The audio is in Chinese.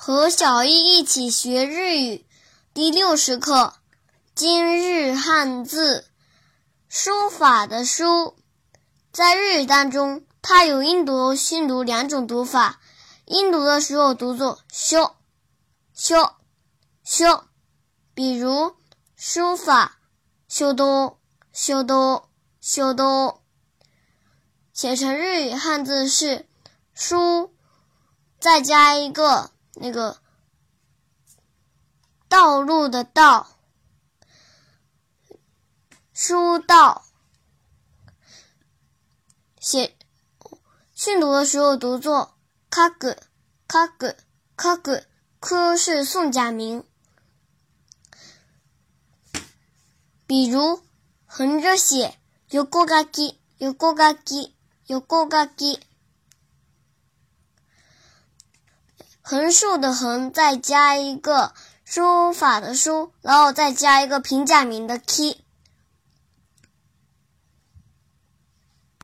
和小易一起学日语第六十课，今日汉字，书法的书，在日语当中，它有音读、训读两种读法。音读的时候读作修修修，比如书法修多修多修多，写成日语汉字是书，再加一个。那个道路的道，书道，写训读的时候读作卡格卡格卡格，科是宋假名。比如横着写有过嘎基有过嘎基有横竖的横，再加一个书法的书，然后再加一个平假名的 k。